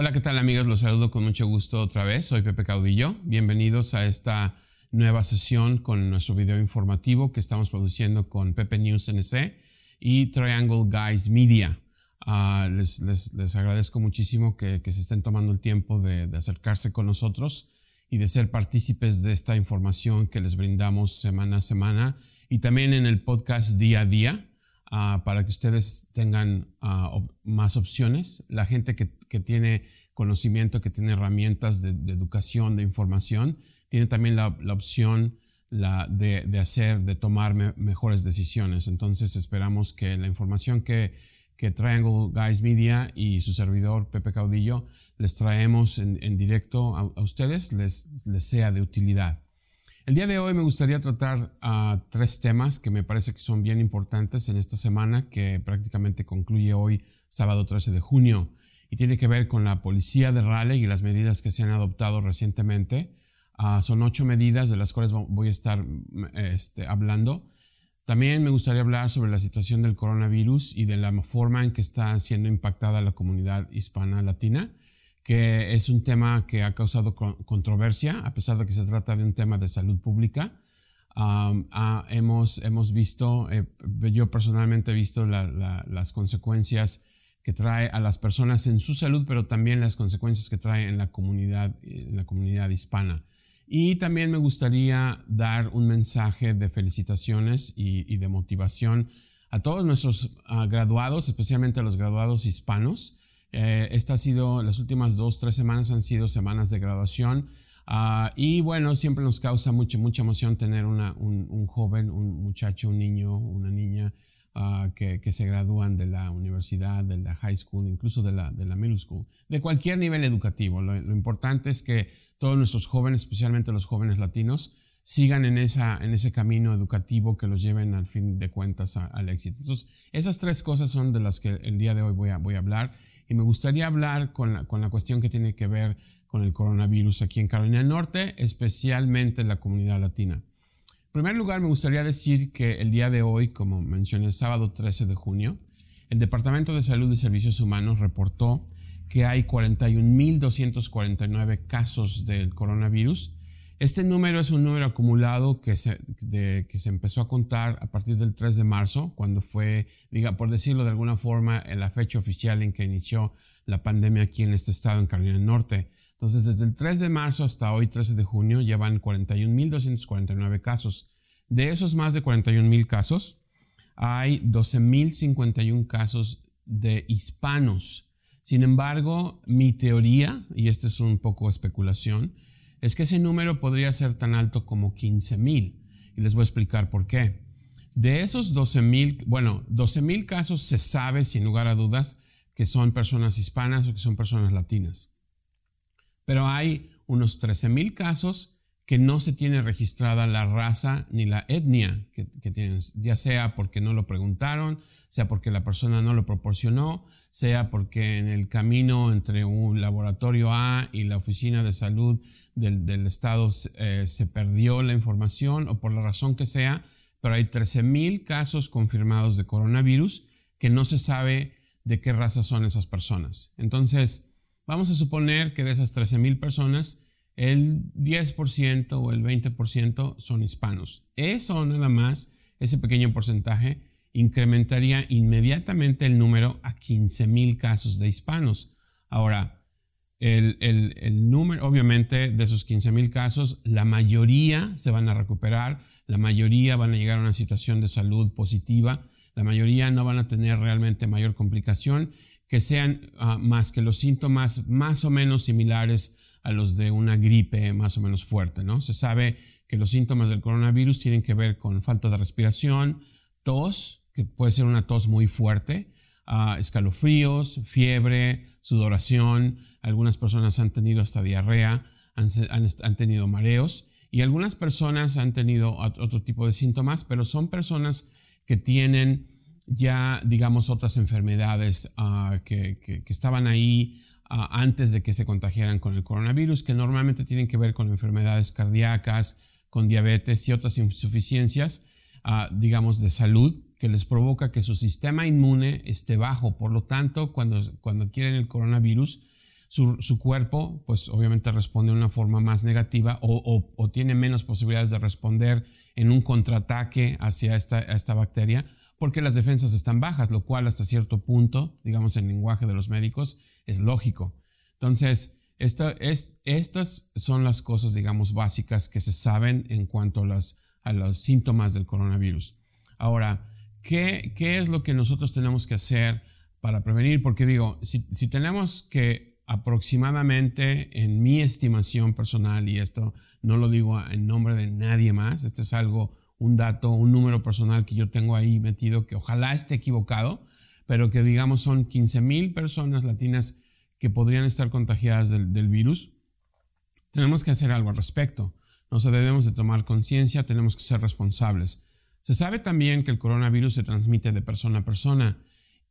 Hola, ¿qué tal amigos? Los saludo con mucho gusto otra vez. Soy Pepe Caudillo. Bienvenidos a esta nueva sesión con nuestro video informativo que estamos produciendo con Pepe News NC y Triangle Guys Media. Ah, les, agradezco muchísimo que, se estén tomando el tiempo de, acercarse con nosotros y de ser partícipes de esta información que les brindamos semana a semana y también en el podcast día a día. Ah, para que ustedes tengan ah, más opciones. La gente que, tiene conocimiento, que tiene herramientas de, educación, de información, tiene también la, opción de, hacer, de tomar mejores decisiones. Entonces esperamos que la información que, Triangle Guys Media y su servidor Pepe Caudillo les traemos en, directo a, ustedes les sea de utilidad. El día de hoy me gustaría tratar tres temas que me parece que son bien importantes en esta semana que prácticamente concluye hoy, sábado 13 de junio, y tiene que ver con la policía de Raleigh y las medidas que se han adoptado recientemente. Ah, son ocho medidas de las cuales voy a estar este, hablando. También me gustaría hablar sobre la situación del coronavirus y de la forma en que está siendo impactada la comunidad hispana latina que es un tema que ha causado controversia, a pesar de que se trata de un tema de salud pública. hemos, hemos visto, eh, yo personalmente he visto las consecuencias que trae a las personas en su salud, pero también las consecuencias que trae en la comunidad, en la comunidad hispana. Y también me gustaría dar un mensaje de felicitaciones y, de motivación a todos nuestros ah, graduados, especialmente a los graduados hispanos, eh, esta ha sido, las últimas dos, tres semanas han sido semanas de graduación. Ah, y bueno, siempre nos causa mucha, mucha emoción tener una, un, joven, un muchacho, un niño, una niña ah, que, que, se gradúan de la universidad, de la high school, incluso de la, de la middle school, de cualquier nivel educativo. Lo, importante es que todos nuestros jóvenes, especialmente los jóvenes latinos, sigan en, esa, en ese camino educativo que los lleven al fin de cuentas al éxito. Entonces, esas tres cosas son de las que el día de hoy voy a, voy a hablar y me gustaría hablar con la, con la cuestión que tiene que ver con el coronavirus aquí en Carolina del Norte, especialmente en la comunidad latina. En primer lugar, me gustaría decir que el día de hoy, como mencioné, el sábado 13 de junio, el Departamento de Salud y Servicios Humanos reportó que hay 41.249 casos del coronavirus este número es un número acumulado que se, que se empezó a contar a partir del 3 de marzo, cuando fue, diga, por decirlo de alguna forma, la fecha oficial en que inició la pandemia aquí en este estado, en Carolina del Norte. Entonces, desde el 3 de marzo hasta hoy, 13 de junio, llevan 41.249 casos. De esos más de 41.000 casos, hay 12.051 casos de hispanos. Sin embargo, mi teoría, y esta es un poco especulación, es que ese número podría ser tan alto como 15 mil. Y les voy a explicar por qué. De esos 12 mil, bueno, 12 mil casos se sabe sin lugar a dudas que son personas hispanas o que son personas latinas. Pero hay unos 13 mil casos que no se tiene registrada la raza ni la etnia que, que, tienen, ya sea porque no lo preguntaron, sea porque la persona no lo proporcionó, sea porque en el camino entre un laboratorio A y la oficina de salud del, Estado eh, se perdió la información o por la razón que sea, pero hay 13.000 casos confirmados de coronavirus que no se sabe de qué raza son esas personas. Entonces, vamos a suponer que de esas 13.000 personas, el 10% o el 20% son hispanos. Eso nada más, ese pequeño porcentaje, incrementaría inmediatamente el número a 15.000 casos de hispanos. Ahora, el, número, obviamente, de esos 15 mil casos, la mayoría se van a recuperar, la mayoría van a llegar a una situación de salud positiva, la mayoría no van a tener realmente mayor complicación, que sean ah, más que los síntomas más o menos similares a los de una gripe más o menos fuerte, ¿no? Se sabe que los síntomas del coronavirus tienen que ver con falta de respiración, tos, que puede ser una tos muy fuerte, ah, escalofríos, fiebre, sudoración, algunas personas han tenido hasta diarrea, han, tenido mareos y algunas personas han tenido otro tipo de síntomas, pero son personas que tienen ya, digamos, otras enfermedades ah, que, estaban ahí ah, antes de que se contagiaran con el coronavirus, que normalmente tienen que ver con enfermedades cardíacas, con diabetes y otras insuficiencias, ah, digamos, de salud que les provoca que su sistema inmune esté bajo. Por lo tanto, cuando, cuando el coronavirus, su, cuerpo, pues obviamente responde de una forma más negativa o, tiene menos posibilidades de responder en un contraataque hacia esta, esta bacteria porque las defensas están bajas, lo cual hasta cierto punto, digamos en lenguaje de los médicos, es lógico. Entonces, esta, es, estas son las cosas, digamos, básicas que se saben en cuanto a, los síntomas del coronavirus. Ahora, ¿qué, ¿qué, es lo que nosotros tenemos que hacer para prevenir? Porque digo, si tenemos que aproximadamente, en mi estimación personal, y esto no lo digo en nombre de nadie más, esto es algo, un dato, un número personal que yo tengo ahí metido, que ojalá esté equivocado, pero que digamos son 15 mil personas latinas que podrían estar contagiadas del, virus, tenemos que hacer algo al respecto. No se debemos de tomar conciencia, tenemos que ser responsables. Se sabe también que el coronavirus se transmite de persona a persona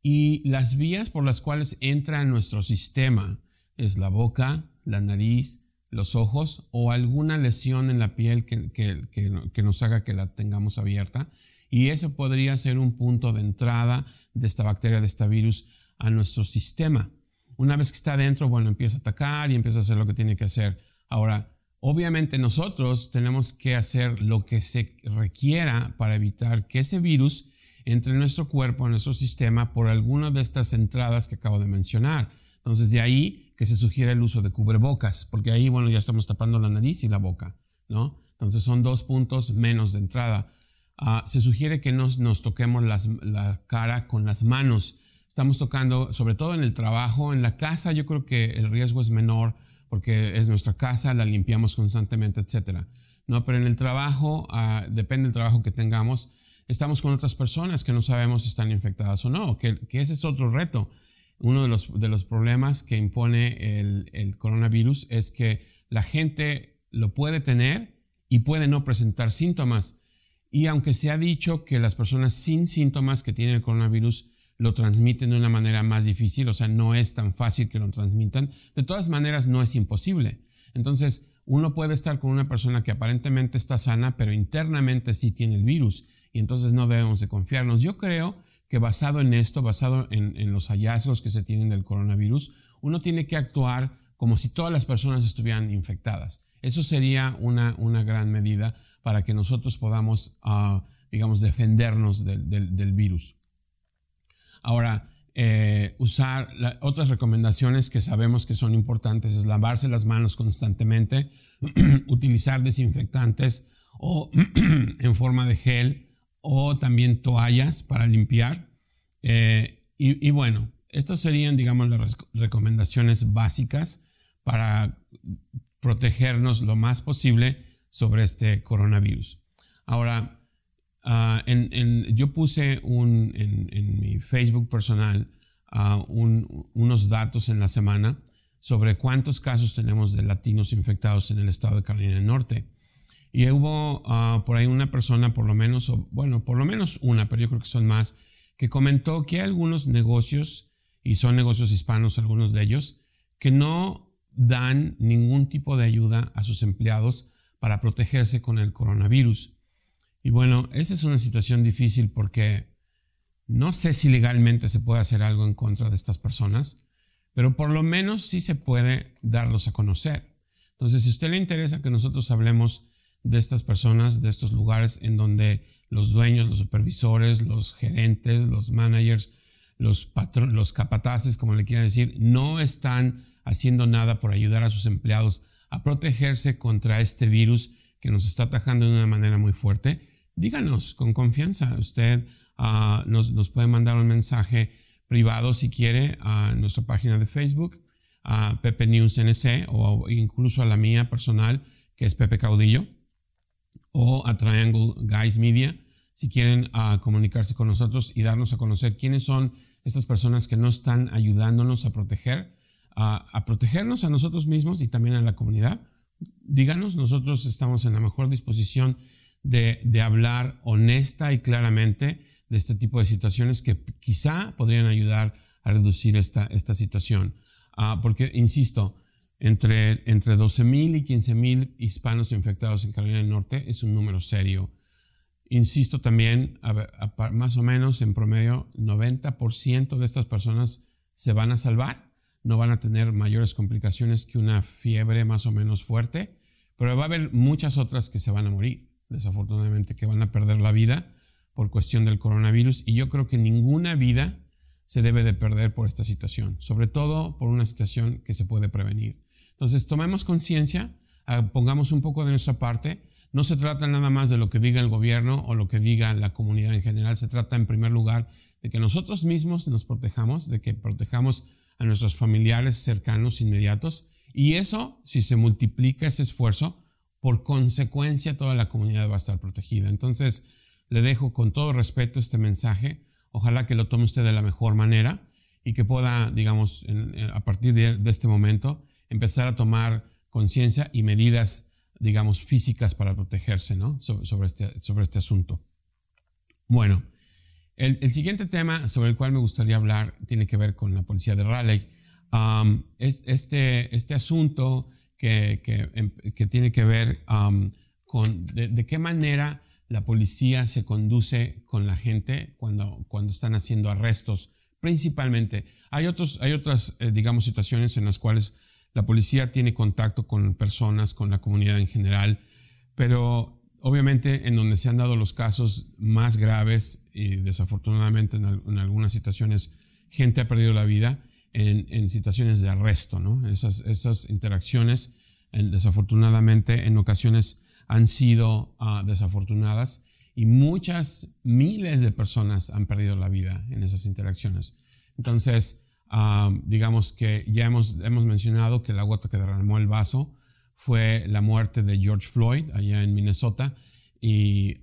y las vías por las cuales entra en nuestro sistema, es la boca, la nariz, los ojos o alguna lesión en la piel que, nos haga que la tengamos abierta. Y ese podría ser un punto de entrada de esta bacteria, de este virus a nuestro sistema. Una vez que está dentro, bueno, empieza a atacar y empieza a hacer lo que tiene que hacer. Ahora, obviamente nosotros tenemos que hacer lo que se requiera para evitar que ese virus entre en nuestro cuerpo, en nuestro sistema, por alguna de estas entradas que acabo de mencionar. Entonces, de ahí que se sugiere el uso de cubrebocas, porque ahí, bueno, ya estamos tapando la nariz y la boca, ¿no? Entonces son dos puntos menos de entrada. Ah, se sugiere que nos, nos toquemos la cara con las manos. Estamos tocando, sobre todo en el trabajo, en la casa, yo creo que el riesgo es menor porque es nuestra casa, la limpiamos constantemente, etcétera. No, pero en el trabajo, ah, depende del trabajo que tengamos, estamos con otras personas que no sabemos si están infectadas o no, que, que ese es otro reto uno de los, de los problemas que impone el, coronavirus es que la gente lo puede tener y puede no presentar síntomas. Y aunque se ha dicho que las personas sin síntomas que tienen el coronavirus lo transmiten de una manera más difícil, o sea, no es tan fácil que lo transmitan, de todas maneras no es imposible. Entonces, uno puede estar con una persona que aparentemente está sana, pero internamente sí tiene el virus, y entonces no debemos de confiarnos. Yo creo que basado en esto, basado en, los hallazgos que se tienen del coronavirus, uno tiene que actuar como si todas las personas estuvieran infectadas. Eso sería una, una gran medida para que nosotros podamos, ah, digamos, defendernos del, virus. Ahora, eh, usar otras recomendaciones que sabemos que son importantes es lavarse las manos constantemente, utilizar desinfectantes o en forma de gel o también toallas para limpiar. Eh, y, bueno, estas serían, digamos, las recomendaciones básicas para protegernos lo más posible sobre este coronavirus. Ahora, ah, yo puse en, mi Facebook personal ah, unos datos en la semana sobre cuántos casos tenemos de latinos infectados en el estado de Carolina del Norte. Y hubo ah, por ahí una persona, por lo menos, o, bueno, por lo menos una, pero yo creo que son más, que comentó que hay algunos negocios, y son negocios hispanos algunos de ellos, que no dan ningún tipo de ayuda a sus empleados para protegerse con el coronavirus. Y bueno, esa es una situación difícil porque no sé si legalmente se puede hacer algo en contra de estas personas, pero por lo menos sí se puede darlos a conocer. Entonces, si a usted le interesa que nosotros hablemos de estas personas, de estos lugares en donde los dueños, los supervisores, los gerentes, los managers, los, los capataces, como le quieran decir, no están haciendo nada por ayudar a sus empleados a protegerse contra este virus que nos está atacando de una manera muy fuerte, díganos con confianza. Usted ah, nos, nos, puede mandar un mensaje privado si quiere a nuestra página de Facebook, a Pepe News NC o incluso a la mía personal, que es Pepe Caudillo o a Triangle Guys Media si quieren ah, comunicarse con nosotros y darnos a conocer quiénes son estas personas que nos están ayudándonos a proteger, a protegernos a nosotros mismos y también a la comunidad. Díganos, nosotros estamos en la mejor disposición de, de hablar honesta y claramente de este tipo de situaciones que quizá podrían ayudar a reducir esta, esta situación. Ah, porque, insisto, entre, entre 12.000 y 15.000 hispanos infectados en Carolina del Norte es un número serio. Insisto también, más o menos en promedio, 90% de estas personas se van a salvar. no van a tener mayores complicaciones que una fiebre más o menos fuerte, pero va a haber muchas otras que se van a morir, desafortunadamente, que van a perder la vida por cuestión del coronavirus y yo creo que ninguna vida se debe de perder por esta situación, sobre todo por una situación que se puede prevenir. Entonces, tomemos conciencia, ah, pongamos un poco de nuestra parte. No se trata nada más de lo que diga el gobierno o lo que diga la comunidad en general, se trata en primer lugar de que nosotros mismos nos protejamos, de que protejamos a nuestros familiares cercanos, inmediatos, y eso, si se multiplica ese esfuerzo, por consecuencia toda la comunidad va a estar protegida. Entonces, le dejo con todo respeto este mensaje. Ojalá que lo tome usted de la mejor manera y que pueda, digamos, a partir de, este momento, empezar a tomar conciencia y medidas, digamos, físicas para protegerse, ¿no? sobre, este, sobre este asunto. Bueno, el, siguiente tema sobre el cual me gustaría hablar tiene que ver con la policía de Raleigh. Um, este, este asunto que, em, que, tiene que ver um, con de, qué manera la policía se conduce con la gente cuando, cuando están haciendo arrestos, principalmente. Hay, otros, hay otras, eh, digamos, situaciones en las cuales la policía tiene contacto con personas, con la comunidad en general, pero obviamente en donde se han dado los casos más graves y desafortunadamente en, algunas situaciones gente ha perdido la vida en, situaciones de arresto, ¿no? Esas, esas interacciones desafortunadamente en ocasiones han sido ah, desafortunadas y muchas miles de personas han perdido la vida en esas interacciones. Entonces, ah, digamos que ya hemos, hemos mencionado que la gota que derramó el vaso fue la muerte de George Floyd allá en Minnesota y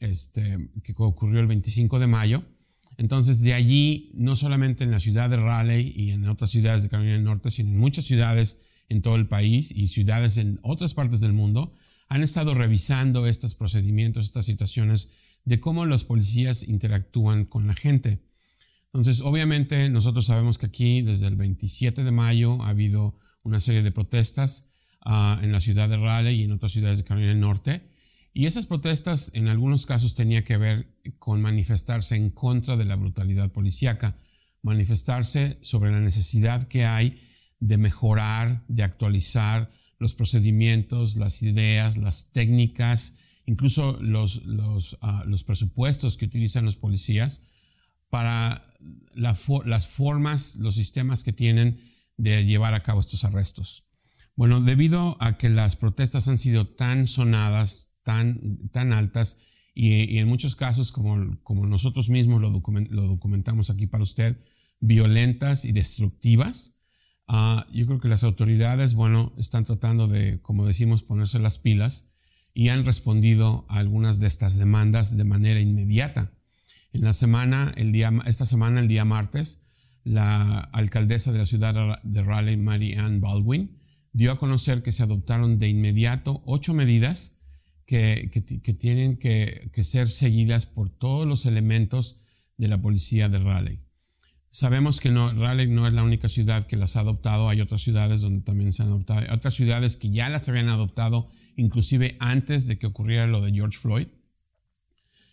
este, que ocurrió el 25 de mayo. Entonces, de allí, no solamente en la ciudad de Raleigh y en otras ciudades de Carolina del Norte, sino en muchas ciudades en todo el país y ciudades en otras partes del mundo, han estado revisando estos procedimientos, estas situaciones de cómo los policías interactúan con la gente. Entonces, obviamente, nosotros sabemos que aquí desde el 27 de mayo ha habido una serie de protestas ah, en la ciudad de Raleigh y en otras ciudades de Carolina del Norte. Y esas protestas en algunos casos tenían que ver con manifestarse en contra de la brutalidad policíaca, manifestarse sobre la necesidad que hay de mejorar, de actualizar los procedimientos, las ideas, las técnicas, incluso los, los, ah, los presupuestos que utilizan los policías para las formas, los sistemas que tienen de llevar a cabo estos arrestos. Bueno, debido a que las protestas han sido tan sonadas, tan, tan altas, y, en muchos casos, como, como nosotros mismos lo, lo documentamos aquí para usted, violentas y destructivas, Ah, yo creo que las autoridades, bueno, están tratando de, como decimos, ponerse las pilas y han respondido a algunas de estas demandas de manera inmediata. En la semana, esta semana, el día martes, la alcaldesa de la ciudad de Raleigh, Mary Ann Baldwin, dio a conocer que se adoptaron de inmediato ocho medidas que, tienen que, ser seguidas por todos los elementos de la policía de Raleigh. Sabemos que Raleigh no es la única ciudad que las ha adoptado, hay otras ciudades donde también se han adoptado, hay otras ciudades que ya las habían adoptado inclusive antes de que ocurriera lo de George Floyd.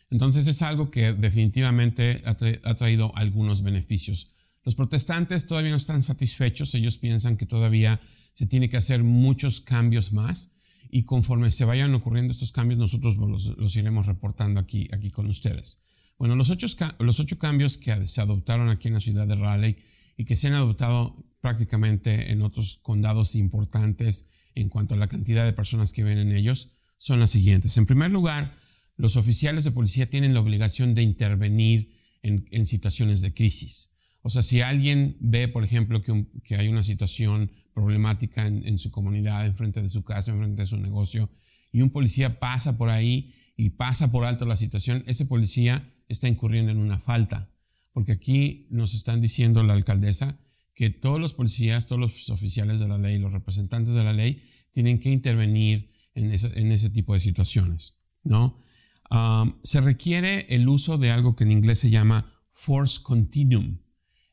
Entonces es algo que definitivamente ha, traído algunos beneficios. Los protestantes todavía no están satisfechos, ellos piensan que todavía se tiene que hacer muchos cambios más y conforme se vayan ocurriendo estos cambios nosotros los, iremos reportando aquí, aquí con ustedes. Bueno, los ocho, los ocho cambios que se adoptaron aquí en la ciudad de Raleigh y que se han adoptado prácticamente en otros condados importantes en cuanto a la cantidad de personas que ven en ellos son las siguientes. En primer lugar, los oficiales de policía tienen la obligación de intervenir en, situaciones de crisis. O sea, si alguien ve, por ejemplo, que, hay una situación problemática en, en, su comunidad, enfrente de su casa, enfrente de su negocio, y un policía pasa por ahí y pasa por alto la situación, ese policía está incurriendo en una falta, porque aquí nos están diciendo la alcaldesa que todos los policías, todos los oficiales de la ley, los representantes de la ley, tienen que intervenir en ese, tipo de situaciones, ¿no? Se requiere el uso de algo que en inglés se llama force continuum.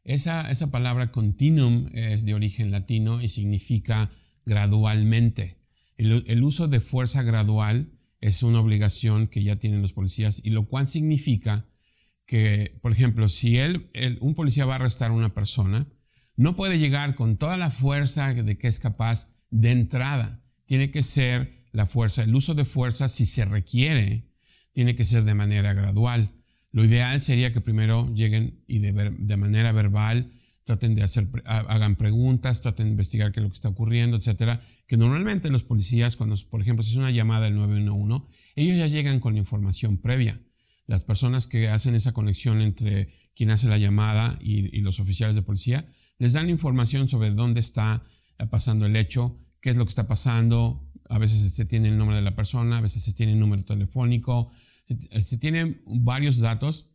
Esa, esa palabra continuum es de origen latino y significa gradualmente. El, uso de fuerza gradual es una obligación que ya tienen los policías y lo cual significa que, por ejemplo, si él, un policía va a arrestar a una persona, no puede llegar con toda la fuerza de que es capaz de entrada. Tiene que ser la fuerza, el uso de fuerza, si se requiere, tiene que ser de manera gradual. Lo ideal sería que primero lleguen y de, manera verbal traten de hacer, hagan preguntas, traten de investigar qué es lo que está ocurriendo, etcétera. Que normalmente los policías, cuando, por ejemplo, si es una llamada del 911, ellos ya llegan con la información previa. Las personas que hacen esa conexión entre quien hace la llamada y, los oficiales de policía, les dan información sobre dónde está pasando el hecho, qué es lo que está pasando. A veces se tiene el nombre de la persona, a veces se tiene el número telefónico, se, se tienen varios datos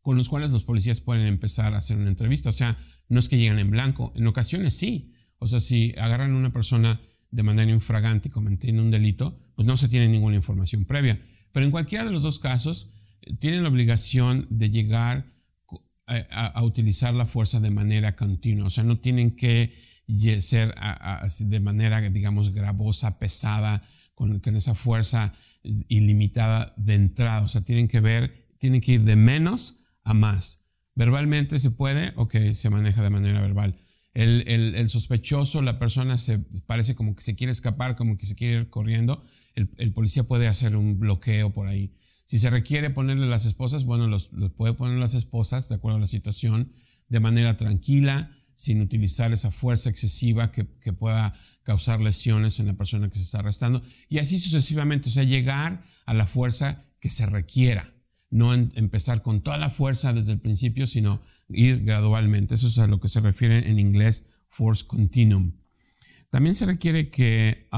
con los cuales los policías pueden empezar a hacer una entrevista. O sea, no es que llegan en blanco, en ocasiones sí. O sea, si agarran a una persona de manera infragante y cometiendo un delito, pues no se tiene ninguna información previa. Pero en cualquiera de los dos casos, eh, tienen la obligación de llegar a, utilizar la fuerza de manera continua. O sea, no tienen que ser de manera, digamos, gravosa, pesada, con, con esa fuerza ilimitada de entrada. O sea, tienen que ver, tienen que ir de menos a más. Verbalmente se puede, ok, se maneja de manera verbal. El, sospechoso, la persona se parece como que se quiere escapar, como que se quiere ir corriendo, el, policía puede hacer un bloqueo por ahí. Si se requiere ponerle las esposas, bueno, los, puede poner las esposas de acuerdo a la situación, de manera tranquila, sin utilizar esa fuerza excesiva que, pueda causar lesiones en la persona que se está arrestando, y así sucesivamente, o sea, llegar a la fuerza que se requiera no empezar con toda la fuerza desde el principio, sino ir gradualmente. Eso es a lo que se refiere en inglés force continuum. También se requiere que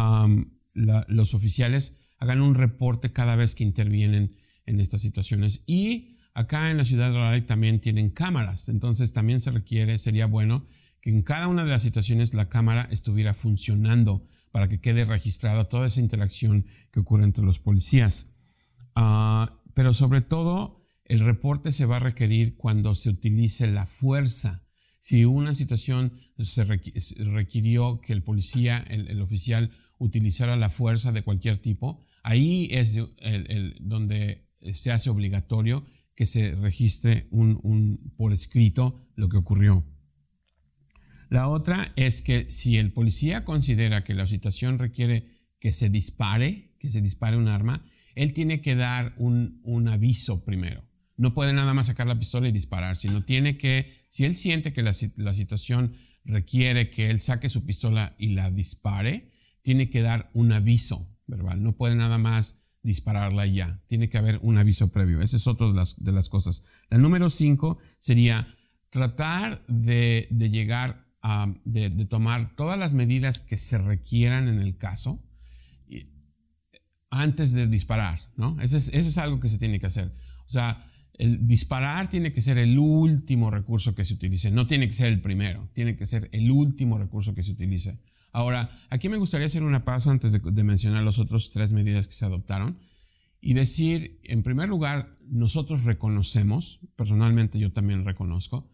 los oficiales hagan un reporte cada vez que intervienen en estas situaciones. Y acá en la ciudad de Raleigh también tienen cámaras. Entonces también se requiere, sería bueno que en cada una de las situaciones la cámara estuviera funcionando para que quede registrada toda esa interacción que ocurre entre los policías. Ah, pero sobre todo el reporte se va a requerir cuando se utilice la fuerza. Si una situación se requirió que el policía, el, oficial, utilizara la fuerza de cualquier tipo, ahí es donde se hace obligatorio que se registre un, por escrito lo que ocurrió. La otra es que si el policía considera que la situación requiere que se dispare, que se dispare un arma, él tiene que dar un, aviso primero. No puede nada más sacar la pistola y disparar, sino tiene que, si él siente que la, situación requiere que él saque su pistola y la dispare, tiene que dar un aviso verbal. No puede nada más dispararla ya. Tiene que haber un aviso previo. Esa es otra de las, de las cosas. La número cinco sería tratar de, llegar a, de, de, tomar todas las medidas que se requieran en el caso antes de disparar, ¿no? Eso es, algo que se tiene que hacer. O sea, el disparar tiene que ser el último recurso que se utilice, no tiene que ser el primero, tiene que ser el último recurso que se utilice. Ahora, aquí me gustaría hacer una pausa antes de, mencionar las otras tres medidas que se adoptaron y decir, en primer lugar, nosotros reconocemos, personalmente yo también reconozco,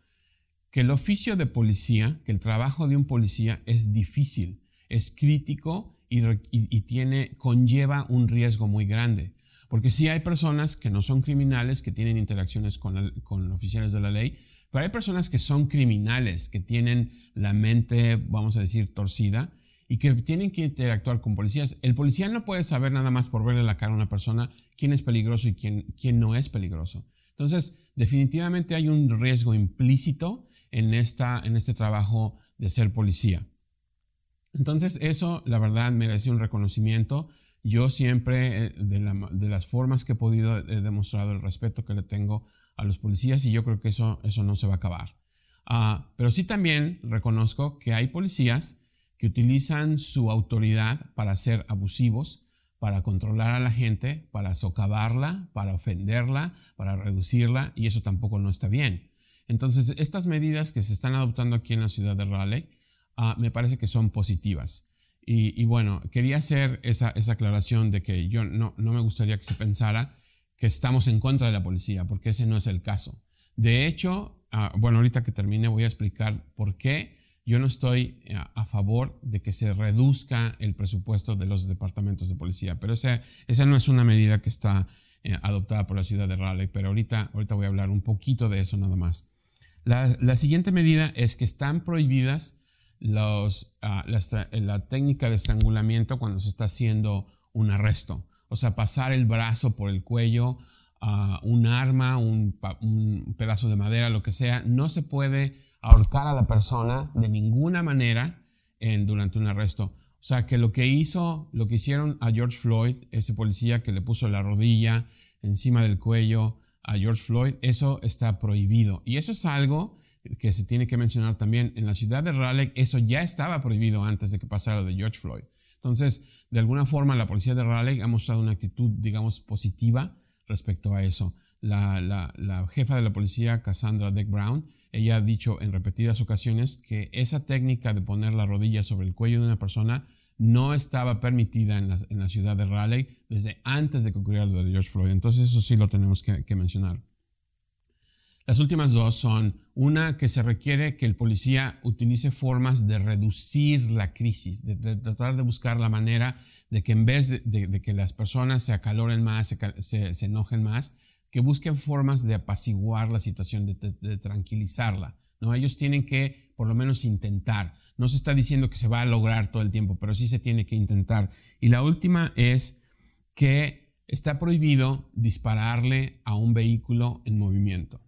que el oficio de policía, que el trabajo de un policía es difícil, es crítico y, tiene, conlleva un riesgo muy grande. Porque sí hay personas que no son criminales, que tienen interacciones con, con oficiales de la ley, pero hay personas que son criminales, que tienen la mente, vamos a decir, torcida y que tienen que interactuar con policías. El policía no puede saber nada más por verle la cara a una persona quién es peligroso y quién, quién no es peligroso. Entonces, definitivamente hay un riesgo implícito en, esta, en este trabajo de ser policía. Entonces eso, la verdad, merece un reconocimiento. Yo siempre, eh, de, las formas que he podido, he demostrado el respeto que le tengo a los policías y yo creo que eso, eso no se va a acabar. Ah, pero sí también reconozco que hay policías que utilizan su autoridad para ser abusivos, para controlar a la gente, para socavarla, para ofenderla, para reducirla, y eso tampoco no está bien. Entonces, estas medidas que se están adoptando aquí en la ciudad de Raleigh Ah, me parece que son positivas. Y, bueno, quería hacer esa, aclaración de que yo no, me gustaría que se pensara estamos en contra de la policía, porque ese no es el caso. De hecho, ah, bueno, ahorita que termine voy a explicar por qué yo no estoy eh, a, favor de que se reduzca el presupuesto de los departamentos de policía, pero esa, esa no es una medida que está eh, adoptada por la ciudad de Raleigh, pero ahorita, ahorita voy a hablar un poquito de eso nada más. La, siguiente medida es que están prohibidas los, ah, la, técnica de estrangulamiento cuando se está haciendo un arresto. O sea, pasar el brazo por el cuello, a un arma, un, pedazo de madera, lo que sea. No se puede ahorcar a la persona de ninguna manera en, durante un arresto. O sea, que lo que hizo, lo que hicieron a George Floyd, ese policía que le puso la rodilla encima del cuello, a George Floyd, eso está prohibido. Y eso es algo que se tiene que mencionar también. En la ciudad de Raleigh eso ya estaba prohibido antes de que pasara de George Floyd. Entonces, de alguna forma, la policía de Raleigh ha mostrado una actitud, digamos, positiva respecto a eso. La, jefa de la policía, Cassandra Deck Brown, ella ha dicho en repetidas ocasiones que esa técnica de poner la rodilla sobre el cuello de una persona no estaba permitida en la, ciudad de Raleigh desde antes de que ocurriera lo de George Floyd. Entonces eso sí lo tenemos que, mencionar. Las últimas dos son una que se requiere que el policía utilice formas de reducir la crisis, de, tratar de buscar la manera de que en vez de, que las personas se acaloren más, se, enojen más, que busquen formas de apaciguar la situación, de, tranquilizarla. ¿no? Ellos tienen que por lo menos intentar. No se está diciendo que se va a lograr todo el tiempo, pero sí se tiene que intentar. Y la última es que está prohibido dispararle a un vehículo en movimiento.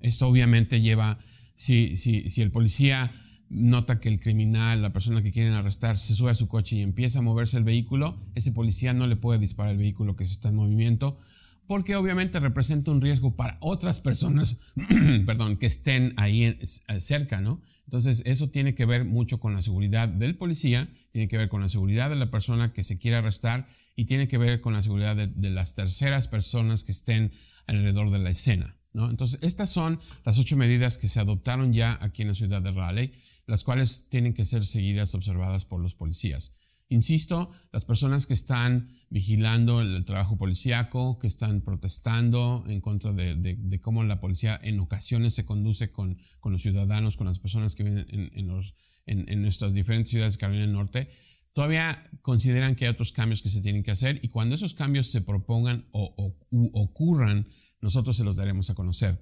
Esto obviamente lleva, si, si, si el policía nota que el criminal, la persona que quieren arrestar, se sube a su coche y empieza a moverse el vehículo, ese policía no le puede disparar al vehículo que se está en movimiento, porque obviamente representa un riesgo para otras personas, perdón, que estén ahí cerca, ¿no? Entonces, eso tiene que ver mucho con la seguridad del policía, tiene que ver con la seguridad de la persona que se quiere arrestar y tiene que ver con la seguridad de, las terceras personas que estén alrededor de la escena. ¿No? Entonces, estas son las ocho medidas que se adoptaron ya aquí en la ciudad de Raleigh, las cuales tienen que ser seguidas, observadas por los policías. Insisto, las personas que están vigilando el, trabajo policíaco, que están protestando en contra de, cómo la policía en ocasiones se conduce con, los ciudadanos, con las personas que viven en, nuestras diferentes ciudades de Carolina del Norte, todavía consideran que hay otros cambios que se tienen que hacer y cuando esos cambios se propongan o, ocurran, nosotros se los daremos a conocer.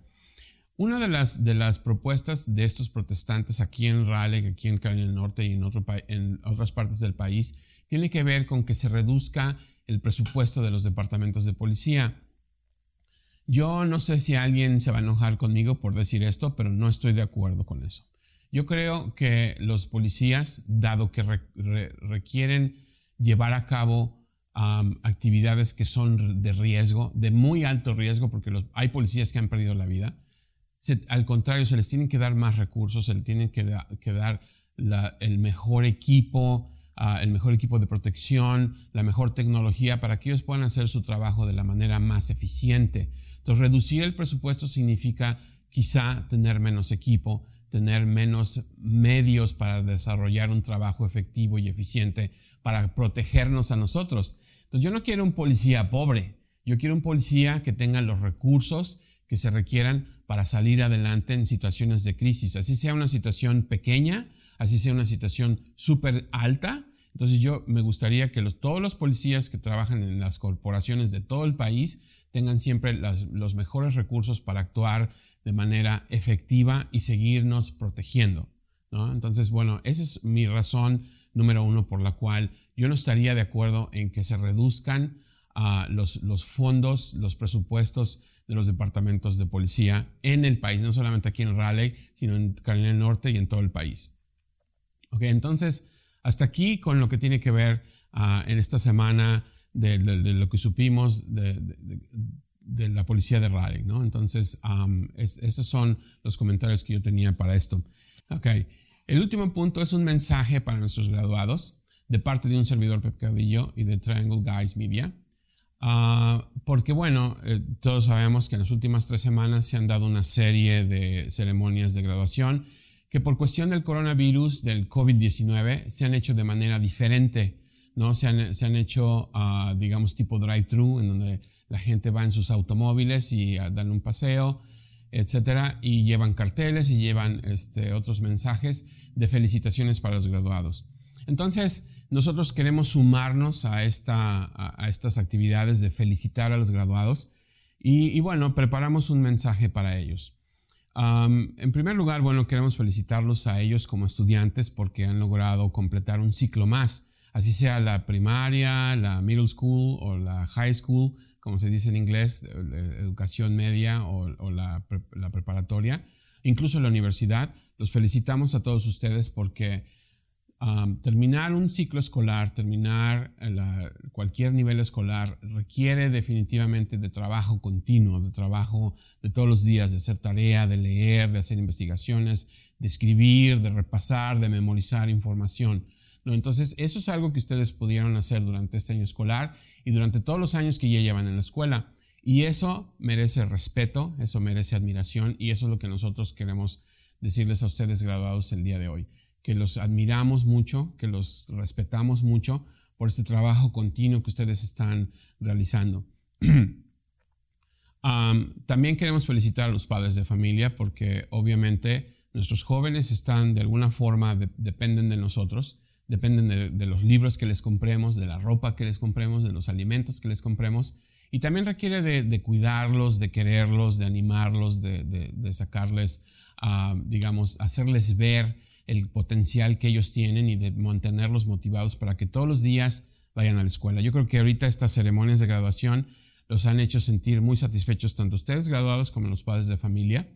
Una de las, de las propuestas de estos protestantes aquí en Raleigh, aquí en Carolina del Norte y en, otro, en otras partes del país, tiene que ver con que se reduzca el presupuesto de los departamentos de policía. Yo no sé si alguien se va a enojar conmigo por decir esto, pero no estoy de acuerdo con eso. Yo creo que los policías, dado que requieren llevar a cabo actividades que son de riesgo, de muy alto riesgo, porque hay policías que han perdido la vida, al contrario, se les tienen que dar más recursos, se les tienen que, dar el mejor equipo, ah, el mejor equipo de protección, la mejor tecnología para que ellos puedan hacer su trabajo de la manera más eficiente. Entonces, reducir el presupuesto significa quizá tener menos equipo, tener menos medios para desarrollar un trabajo efectivo y eficiente para protegernos a nosotros. Entonces, yo no quiero un policía pobre, yo quiero un policía que tenga los recursos que se requieran para salir adelante en situaciones de crisis, así sea una situación pequeña, así sea una situación súper alta. Entonces yo me gustaría que todos los policías que trabajan en las corporaciones de todo el país tengan siempre los mejores recursos para actuar de manera efectiva y seguirnos protegiendo. Entonces, bueno, esa es mi razón número uno por la cual yo no estaría de acuerdo en que se reduzcan ah, los, fondos, los presupuestos de los departamentos de policía en el país, no solamente aquí en Raleigh, sino en Carolina del Norte y en todo el país. Ok, entonces, hasta aquí con lo que tiene que ver ah, en esta semana de, lo que supimos de, la policía de Raleigh, ¿no? Entonces, estos son los comentarios que yo tenía para esto. Ok, el último punto es un mensaje para nuestros graduados de parte de un servidor Pep Caudillo y de Triangle Guys Media. Ah, porque bueno, eh, todos sabemos que en las últimas tres semanas se han dado una serie de ceremonias de graduación que por cuestión del coronavirus, del COVID-19, se han hecho de manera diferente, ¿no? Se han, se han hecho, uh, digamos, tipo drive-thru, en donde la gente va en sus automóviles y uh, dan un paseo, etcétera, y llevan carteles y llevan este, otros mensajes de felicitaciones para los graduados. Entonces, nosotros queremos sumarnos a, esta, a, estas actividades de felicitar a los graduados y, bueno, preparamos un mensaje para ellos. en primer lugar, bueno, queremos felicitarlos a ellos como estudiantes porque han logrado completar un ciclo más, así sea la primaria, la middle school o la high school, como se dice en inglés, educación media o, la, la preparatoria, incluso la universidad. Los felicitamos a todos ustedes porque terminar un ciclo escolar, terminar cualquier nivel escolar requiere definitivamente de trabajo continuo, de trabajo de todos los días, de hacer tarea, de leer, de hacer investigaciones, de escribir, de repasar, de memorizar información. ¿no? Entonces, eso es algo que ustedes pudieron hacer durante este año escolar y durante todos los años que ya llevan en la escuela. Y eso merece respeto, eso merece admiración y eso es lo que nosotros queremos decirles a ustedes graduados el día de hoy que los admiramos mucho, que los respetamos mucho por este trabajo continuo que ustedes están realizando. también queremos felicitar a los padres de familia porque obviamente nuestros jóvenes están de alguna forma, dependen de nosotros, dependen de, los libros que les compremos, de la ropa que les compremos, de los alimentos que les compremos. Y también requiere de, cuidarlos, de quererlos, de animarlos, de, sacarles, digamos, hacerles ver el potencial que ellos tienen y de mantenerlos motivados para que todos los días vayan a la escuela. Yo creo que ahorita estas ceremonias de graduación los han hecho sentir muy satisfechos tanto ustedes graduados como los padres de familia,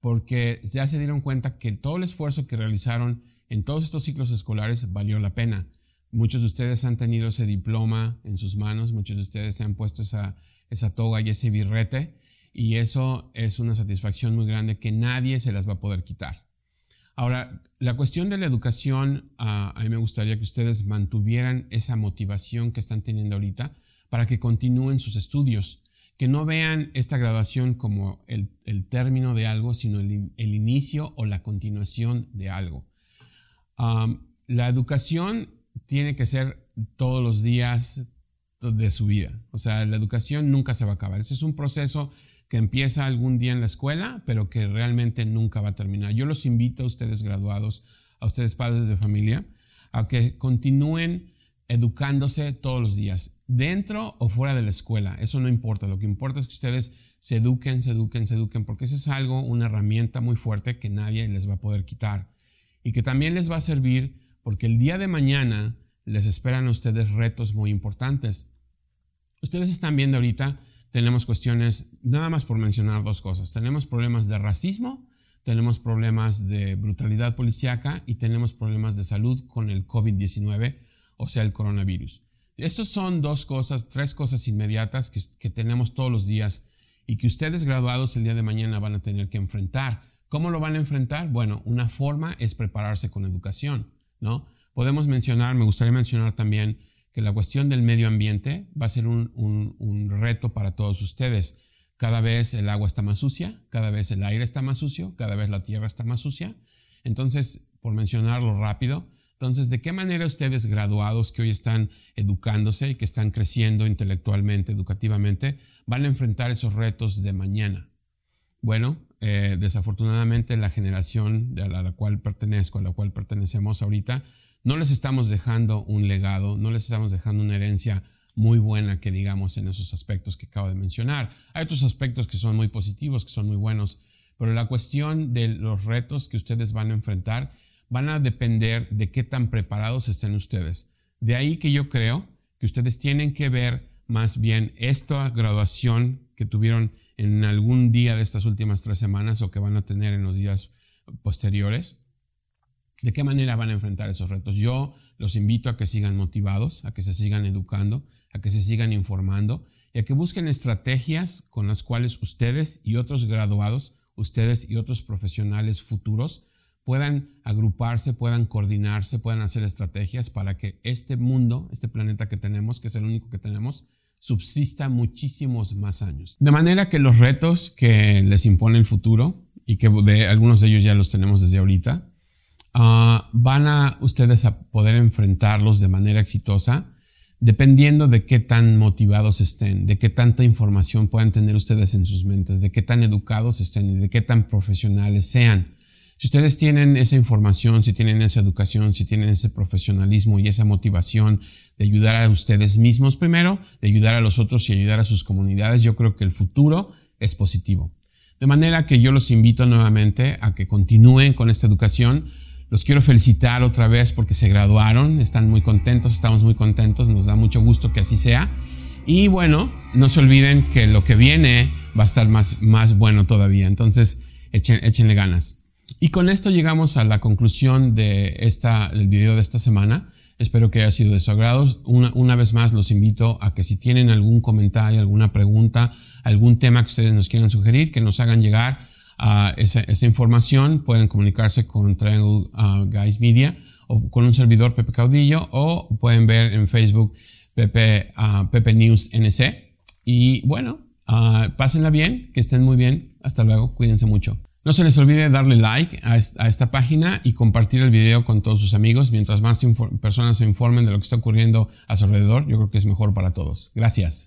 porque ya se dieron cuenta que todo el esfuerzo que realizaron en todos estos ciclos escolares valió la pena. Muchos de ustedes han tenido ese diploma en sus manos, muchos de ustedes se han puesto esa, esa toga y ese birrete, y eso es una satisfacción muy grande que nadie se las va a poder quitar. Ahora, la cuestión de la educación, a mí me gustaría que ustedes mantuvieran esa motivación que están teniendo ahorita para que continúen sus estudios, que no vean esta graduación como el, término de algo, sino el, inicio o la continuación de algo. la educación tiene que ser todos los días de su vida. O sea, la educación nunca se va a acabar. Ese es un proceso que empieza algún día en la escuela, pero que realmente nunca va a terminar. Yo los invito a ustedes graduados, a ustedes padres de familia, a que continúen educándose todos los días, dentro o fuera de la escuela. Eso no importa. Lo que importa es que ustedes se eduquen, se eduquen, se eduquen, porque eso es algo, una herramienta muy fuerte que nadie les va a poder quitar. Y que también les va a servir porque el día de mañana les esperan a ustedes retos muy importantes. Ustedes están viendo ahorita tenemos cuestiones, nada más por mencionar dos cosas, tenemos problemas de racismo, tenemos problemas de brutalidad policíaca y tenemos problemas de salud con el COVID-19, o sea, el coronavirus. Estas son dos cosas, tres cosas inmediatas que, que tenemos todos los días y que ustedes graduados el día de mañana van a tener que enfrentar. ¿Cómo lo van a enfrentar? Bueno, una forma es prepararse con educación, ¿no? Podemos mencionar, me gustaría mencionar también que la cuestión del medio ambiente va a ser un, reto para todos ustedes. Cada vez el agua está más sucia, cada vez el aire está más sucio, cada vez la tierra está más sucia. Entonces, por mencionarlo rápido, entonces, ¿de qué manera ustedes graduados que hoy están educándose y que están creciendo intelectualmente, educativamente, van a enfrentar esos retos de mañana? Bueno, eh, desafortunadamente la generación a la cual pertenezco, a la cual pertenecemos ahorita, no les estamos dejando un legado, no les estamos dejando una herencia muy buena que digamos en esos aspectos que acabo de mencionar. Hay otros aspectos que son muy positivos, que son muy buenos, pero la cuestión de los retos que ustedes van a enfrentar van a depender de qué tan preparados estén ustedes. De ahí que yo creo que ustedes tienen que ver más bien esta graduación que tuvieron en algún día de estas últimas tres semanas o que van a tener en los días posteriores ¿De qué manera van a enfrentar esos retos? Yo los invito a que sigan motivados, a que se sigan educando, a que se sigan informando y a que busquen estrategias con las cuales ustedes y otros graduados, ustedes y otros profesionales futuros puedan agruparse, puedan coordinarse, puedan hacer estrategias para que este mundo, este planeta que tenemos, que es el único que tenemos, subsista muchísimos más años. De manera que los retos que les impone el futuro y que de algunos de ellos ya los tenemos desde ahorita, Ah, van a ustedes a poder enfrentarlos de manera exitosa dependiendo de qué tan motivados estén, de qué tanta información puedan tener ustedes en sus mentes, de qué tan educados estén y de qué tan profesionales sean. Si ustedes tienen esa información, si tienen esa educación, si tienen ese profesionalismo y esa motivación de ayudar a ustedes mismos primero, de ayudar a los otros y ayudar a sus comunidades, yo creo que el futuro es positivo. De manera que yo los invito nuevamente a que continúen con esta educación. Los quiero felicitar otra vez porque se graduaron, están muy contentos, estamos muy contentos, nos da mucho gusto que así sea. Y bueno, no se olviden que lo que viene va a estar más, más bueno todavía. Entonces, echen, échenle ganas. Y con esto llegamos a la conclusión de esta, del video de esta semana. Espero que haya sido de su agrado. Una, una, vez más los invito a que si tienen algún comentario, alguna pregunta, algún tema que ustedes nos quieran sugerir, que nos hagan llegar a esa, esa información. Pueden comunicarse con Triangle uh, Guys Media o con un servidor Pepe Caudillo o pueden ver en Facebook Pepe, uh, Pepe News NC. Y bueno, uh, pásenla bien, que estén muy bien. Hasta luego, cuídense mucho. No se les olvide darle like a esta página y compartir el video con todos sus amigos. Mientras más personas se informen de lo que está ocurriendo a su alrededor, yo creo que es mejor para todos. Gracias.